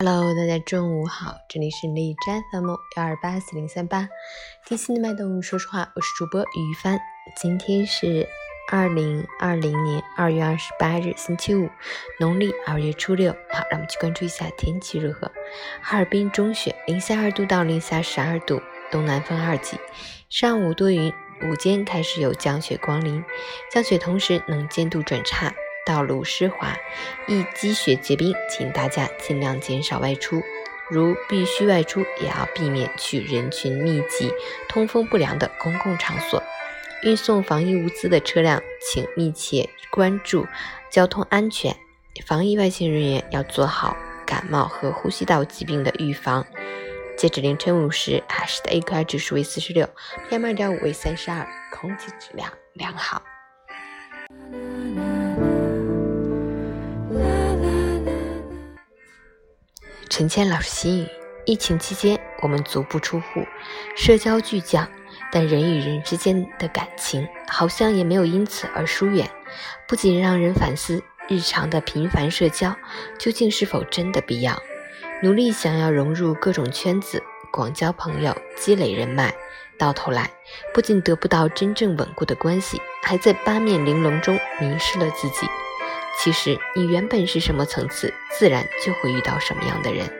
Hello，大家中午好，这里是荔枝 FM 幺二八四零三八，贴心的脉动，说实话，我是主播于帆。今天是二零二零年二月二十八日，星期五，农历二月初六。好，让我们去关注一下天气如何。哈尔滨中雪，零下二度到零下十二度，东南风二级。上午多云，午间开始有降雪光临，降雪同时能见度转差。道路湿滑，易积雪结冰，请大家尽量减少外出。如必须外出，也要避免去人群密集、通风不良的公共场所。运送防疫物资的车辆，请密切关注交通安全。防疫外勤人员要做好感冒和呼吸道疾病的预防。截止凌晨五时，海市的 AQI 指数为四十六，PM 二点五为三十二，空气质量良好。陈谦老师心语：疫情期间，我们足不出户，社交巨降，但人与人之间的感情好像也没有因此而疏远，不仅让人反思日常的频繁社交究竟是否真的必要。努力想要融入各种圈子，广交朋友，积累人脉，到头来不仅得不到真正稳固的关系，还在八面玲珑中迷失了自己。其实你原本是什么层次，自然就会遇到什么样的人。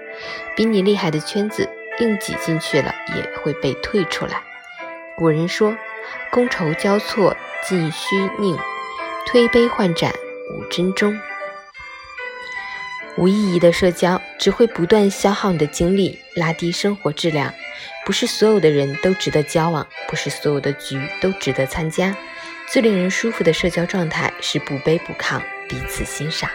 比你厉害的圈子，硬挤进去了也会被退出来。古人说：“觥筹交错尽虚宁，推杯换盏无真衷。”无意义的社交只会不断消耗你的精力，拉低生活质量。不是所有的人都值得交往，不是所有的局都值得参加。最令人舒服的社交状态是不卑不亢。彼此欣赏。